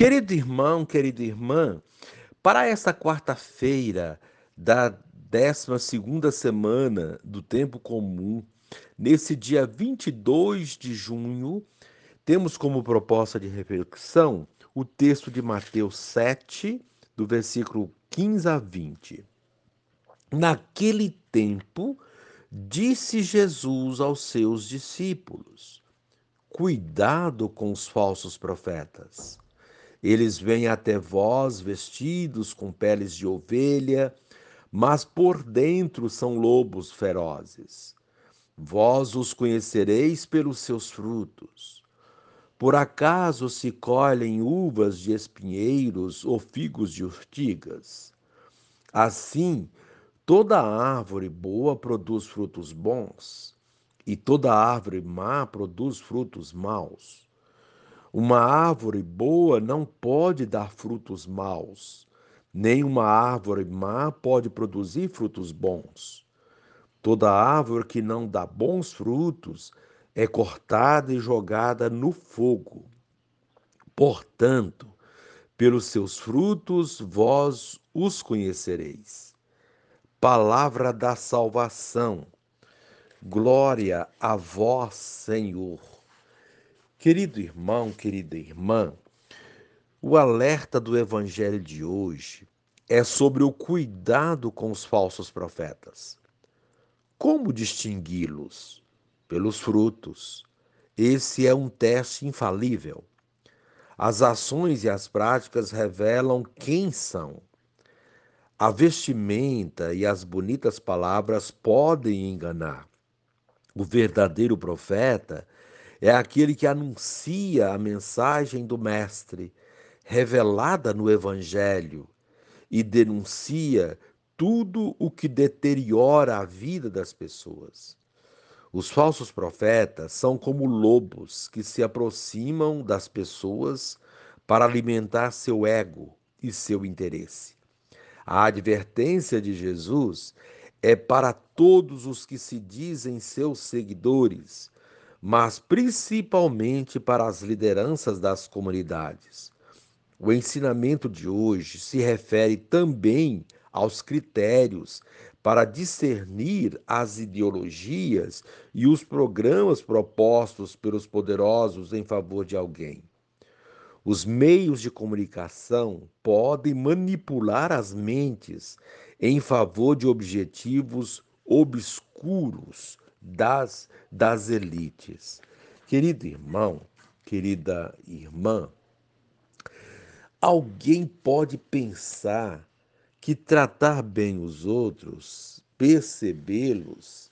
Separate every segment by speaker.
Speaker 1: Querido irmão, querida irmã, para esta quarta-feira da 12 semana do tempo comum, nesse dia 22 de junho, temos como proposta de reflexão o texto de Mateus 7, do versículo 15 a 20. Naquele tempo, disse Jesus aos seus discípulos: Cuidado com os falsos profetas. Eles vêm até vós vestidos com peles de ovelha, mas por dentro são lobos ferozes. Vós os conhecereis pelos seus frutos. Por acaso se colhem uvas de espinheiros ou figos de urtigas? Assim, toda árvore boa produz frutos bons, e toda árvore má produz frutos maus. Uma árvore boa não pode dar frutos maus, nem uma árvore má pode produzir frutos bons. Toda árvore que não dá bons frutos é cortada e jogada no fogo. Portanto, pelos seus frutos vós os conhecereis. Palavra da salvação. Glória a vós, Senhor. Querido irmão, querida irmã, o alerta do evangelho de hoje é sobre o cuidado com os falsos profetas. Como distingui-los? Pelos frutos. Esse é um teste infalível. As ações e as práticas revelam quem são. A vestimenta e as bonitas palavras podem enganar. O verdadeiro profeta é aquele que anuncia a mensagem do Mestre, revelada no Evangelho, e denuncia tudo o que deteriora a vida das pessoas. Os falsos profetas são como lobos que se aproximam das pessoas para alimentar seu ego e seu interesse. A advertência de Jesus é para todos os que se dizem seus seguidores, mas principalmente para as lideranças das comunidades. O ensinamento de hoje se refere também aos critérios para discernir as ideologias e os programas propostos pelos poderosos em favor de alguém. Os meios de comunicação podem manipular as mentes em favor de objetivos obscuros das, das elites. Querido irmão, querida irmã, alguém pode pensar que tratar bem os outros, percebê-los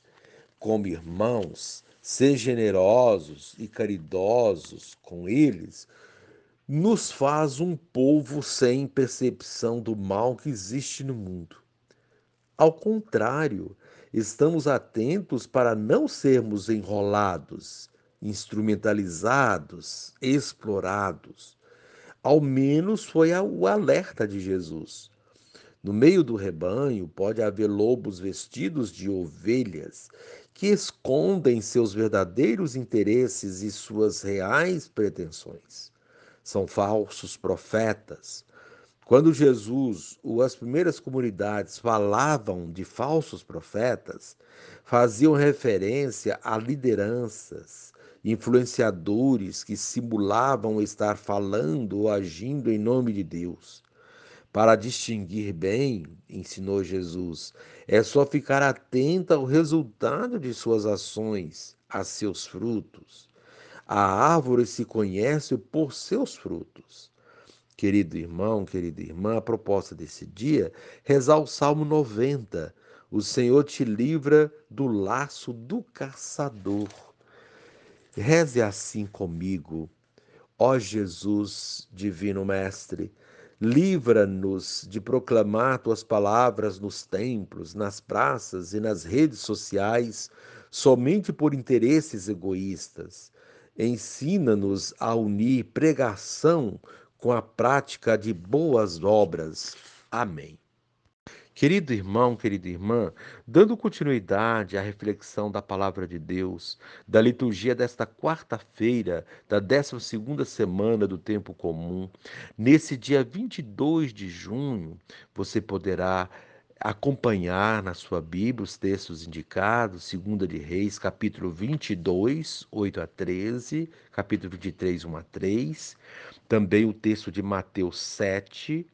Speaker 1: como irmãos, ser generosos e caridosos com eles, nos faz um povo sem percepção do mal que existe no mundo. Ao contrário, estamos atentos para não sermos enrolados, instrumentalizados, explorados. Ao menos foi o alerta de Jesus. No meio do rebanho pode haver lobos vestidos de ovelhas que escondem seus verdadeiros interesses e suas reais pretensões. São falsos profetas, quando Jesus ou as primeiras comunidades falavam de falsos profetas, faziam referência a lideranças, influenciadores que simulavam estar falando ou agindo em nome de Deus. Para distinguir bem, ensinou Jesus, é só ficar atento ao resultado de suas ações, a seus frutos. A árvore se conhece por seus frutos. Querido irmão, querida irmã, a proposta desse dia, rezar o Salmo 90. O Senhor te livra do laço do caçador. Reze assim comigo. Ó Jesus, divino Mestre, livra-nos de proclamar tuas palavras nos templos, nas praças e nas redes sociais somente por interesses egoístas. Ensina-nos a unir pregação com a prática de boas obras. Amém. Querido irmão, querida irmã, dando continuidade à reflexão da palavra de Deus, da liturgia desta quarta-feira, da 12ª semana do tempo comum, nesse dia 22 de junho, você poderá acompanhar na sua Bíblia os textos indicados, Segunda de Reis, capítulo 22, 8 a 13, capítulo 23, 1 a 3, também o texto de Mateus 7,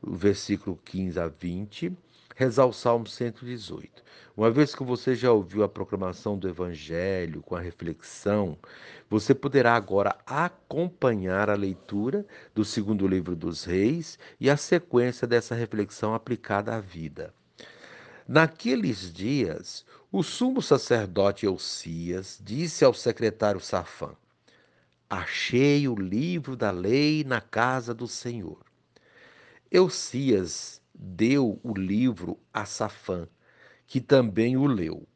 Speaker 1: o versículo 15 a 20, rezar o Salmo 118. Uma vez que você já ouviu a proclamação do Evangelho com a reflexão, você poderá agora acompanhar a leitura do segundo livro dos Reis e a sequência dessa reflexão aplicada à vida. Naqueles dias, o sumo sacerdote Eucias disse ao secretário Safã: Achei o livro da lei na casa do Senhor. Eucias deu o livro a Safã, que também o leu.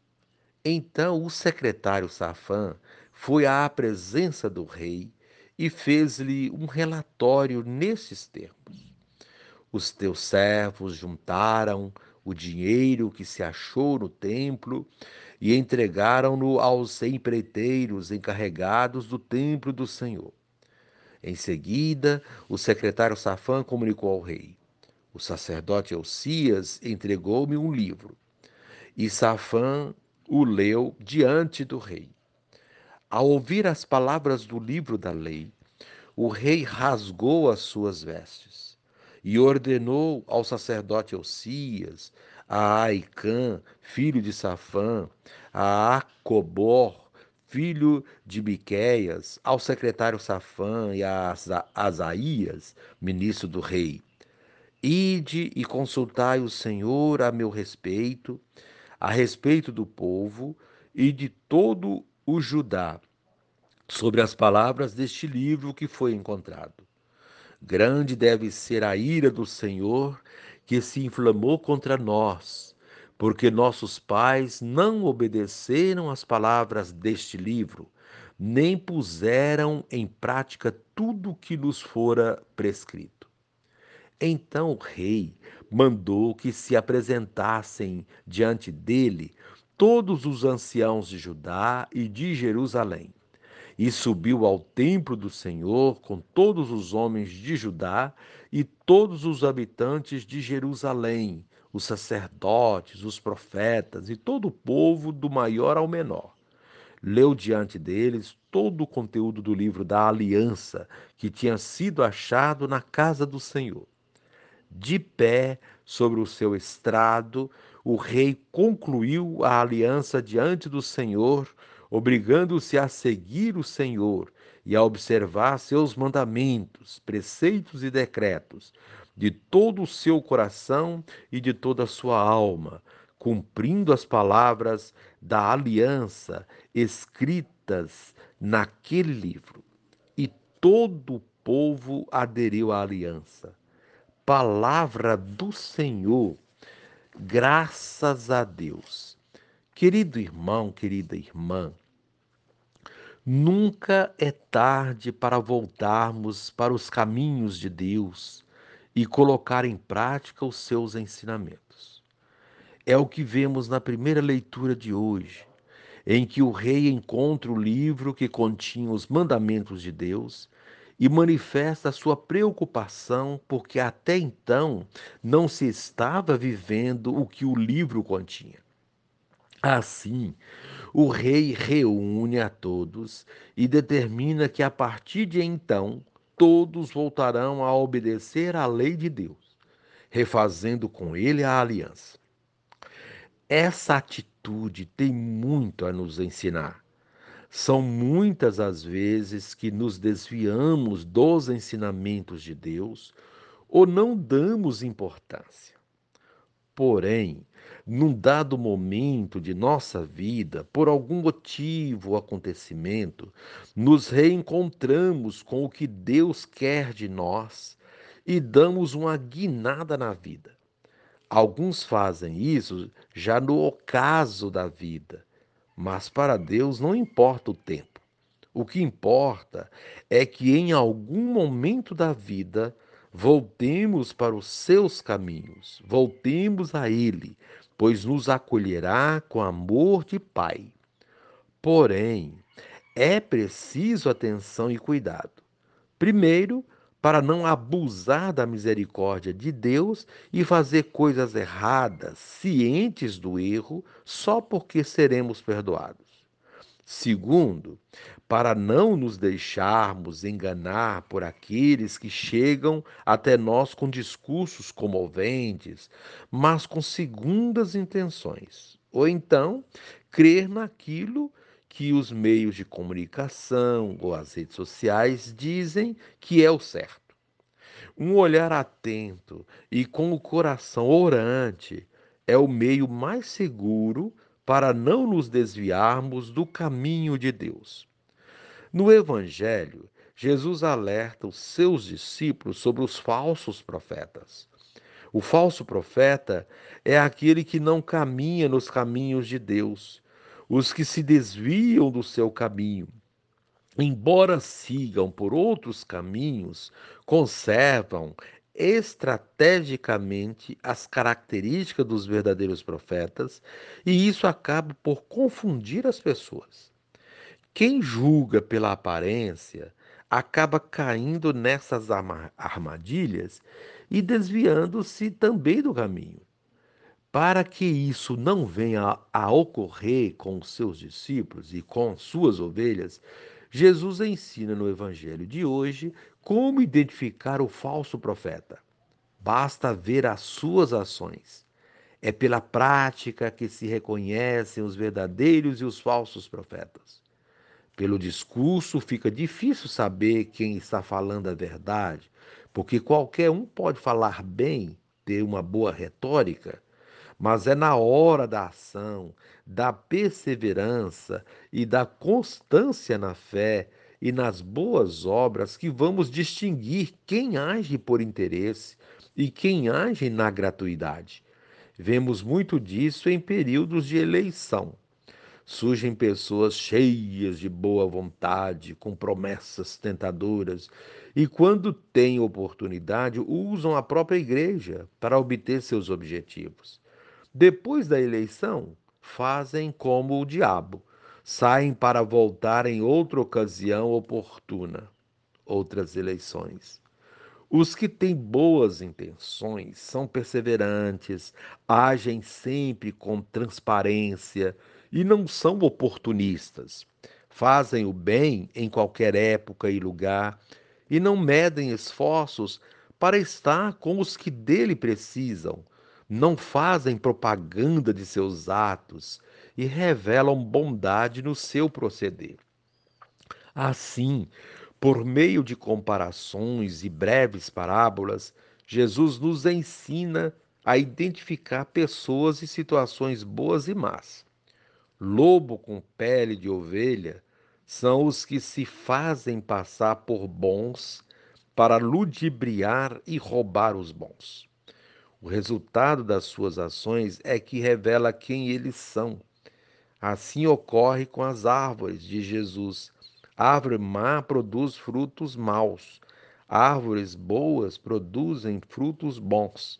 Speaker 1: Então o secretário Safã foi à presença do rei e fez-lhe um relatório nesses termos: Os teus servos juntaram o dinheiro que se achou no templo e entregaram-no aos empreiteiros encarregados do templo do Senhor. Em seguida, o secretário Safã comunicou ao rei: O sacerdote Elcias entregou-me um livro. E Safã o leu diante do rei. Ao ouvir as palavras do livro da lei, o rei rasgou as suas vestes e ordenou ao sacerdote Elcias, a Aicã, filho de Safã, a Acobor, filho de Miqueias, ao secretário Safã e a Asaías, ministro do rei. Ide e consultai o Senhor a meu respeito, a respeito do povo e de todo o Judá, sobre as palavras deste livro que foi encontrado. Grande deve ser a ira do Senhor que se inflamou contra nós porque nossos pais não obedeceram às palavras deste livro, nem puseram em prática tudo o que nos fora prescrito. Então o rei mandou que se apresentassem diante dele todos os anciãos de Judá e de Jerusalém. E subiu ao templo do Senhor com todos os homens de Judá e todos os habitantes de Jerusalém, os sacerdotes, os profetas e todo o povo, do maior ao menor. Leu diante deles todo o conteúdo do livro da aliança que tinha sido achado na casa do Senhor. De pé sobre o seu estrado, o rei concluiu a aliança diante do Senhor, obrigando-se a seguir o Senhor e a observar seus mandamentos, preceitos e decretos, de todo o seu coração e de toda a sua alma, cumprindo as palavras da aliança escritas naquele livro. E todo o povo aderiu à aliança. Palavra do Senhor, graças a Deus. Querido irmão, querida irmã, nunca é tarde para voltarmos para os caminhos de Deus e colocar em prática os seus ensinamentos. É o que vemos na primeira leitura de hoje, em que o rei encontra o livro que continha os mandamentos de Deus e manifesta sua preocupação porque até então não se estava vivendo o que o livro continha. Assim, o rei reúne a todos e determina que a partir de então todos voltarão a obedecer à lei de Deus, refazendo com ele a aliança. Essa atitude tem muito a nos ensinar. São muitas as vezes que nos desviamos dos ensinamentos de Deus ou não damos importância. Porém, num dado momento de nossa vida, por algum motivo ou acontecimento, nos reencontramos com o que Deus quer de nós e damos uma guinada na vida. Alguns fazem isso já no ocaso da vida, mas para Deus não importa o tempo. O que importa é que em algum momento da vida Voltemos para os seus caminhos, voltemos a Ele, pois nos acolherá com amor de Pai. Porém, é preciso atenção e cuidado. Primeiro, para não abusar da misericórdia de Deus e fazer coisas erradas, cientes do erro, só porque seremos perdoados. Segundo, para não nos deixarmos enganar por aqueles que chegam até nós com discursos comoventes, mas com segundas intenções. Ou então, crer naquilo que os meios de comunicação ou as redes sociais dizem que é o certo. Um olhar atento e com o coração orante é o meio mais seguro para não nos desviarmos do caminho de Deus. No Evangelho, Jesus alerta os seus discípulos sobre os falsos profetas. O falso profeta é aquele que não caminha nos caminhos de Deus, os que se desviam do seu caminho, embora sigam por outros caminhos, conservam estrategicamente as características dos verdadeiros profetas, e isso acaba por confundir as pessoas. Quem julga pela aparência acaba caindo nessas armadilhas e desviando-se também do caminho. Para que isso não venha a ocorrer com os seus discípulos e com suas ovelhas, Jesus ensina no evangelho de hoje como identificar o falso profeta. Basta ver as suas ações. É pela prática que se reconhecem os verdadeiros e os falsos profetas. Pelo discurso fica difícil saber quem está falando a verdade, porque qualquer um pode falar bem, ter uma boa retórica, mas é na hora da ação, da perseverança e da constância na fé e nas boas obras que vamos distinguir quem age por interesse e quem age na gratuidade. Vemos muito disso em períodos de eleição. Surgem pessoas cheias de boa vontade, com promessas tentadoras, e quando têm oportunidade, usam a própria igreja para obter seus objetivos. Depois da eleição, fazem como o diabo, saem para voltar em outra ocasião oportuna, outras eleições. Os que têm boas intenções são perseverantes, agem sempre com transparência e não são oportunistas. Fazem o bem em qualquer época e lugar e não medem esforços para estar com os que dele precisam não fazem propaganda de seus atos e revelam bondade no seu proceder. Assim, por meio de comparações e breves parábolas, Jesus nos ensina a identificar pessoas e situações boas e más. Lobo com pele de ovelha são os que se fazem passar por bons para ludibriar e roubar os bons. O resultado das suas ações é que revela quem eles são. Assim ocorre com as árvores de Jesus. árvore má produz frutos maus. Árvores boas produzem frutos bons.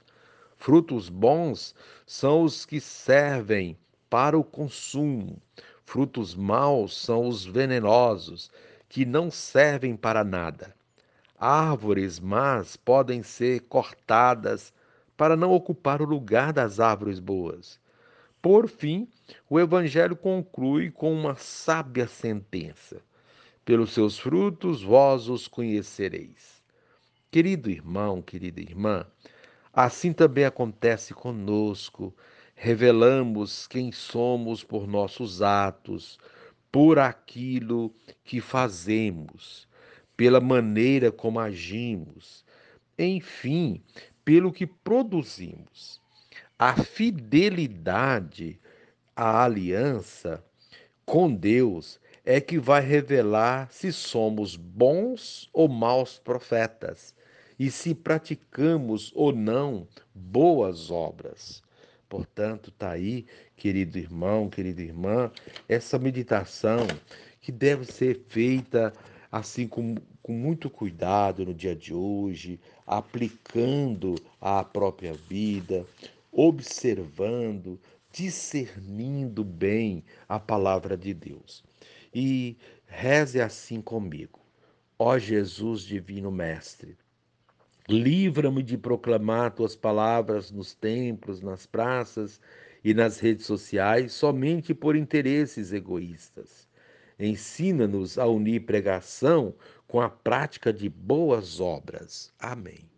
Speaker 1: Frutos bons são os que servem para o consumo. Frutos maus são os venenosos, que não servem para nada. Árvores más podem ser cortadas para não ocupar o lugar das árvores boas. Por fim, o Evangelho conclui com uma sábia sentença: Pelos seus frutos vós os conhecereis. Querido irmão, querida irmã, assim também acontece conosco. Revelamos quem somos por nossos atos, por aquilo que fazemos, pela maneira como agimos. Enfim, pelo que produzimos. A fidelidade à aliança com Deus é que vai revelar se somos bons ou maus profetas e se praticamos ou não boas obras. Portanto, está aí, querido irmão, querida irmã, essa meditação que deve ser feita assim com, com muito cuidado no dia de hoje, aplicando à própria vida, observando, discernindo bem a palavra de Deus. E reze assim comigo. Ó Jesus Divino Mestre, livra-me de proclamar tuas palavras nos templos, nas praças e nas redes sociais somente por interesses egoístas. Ensina-nos a unir pregação com a prática de boas obras. Amém.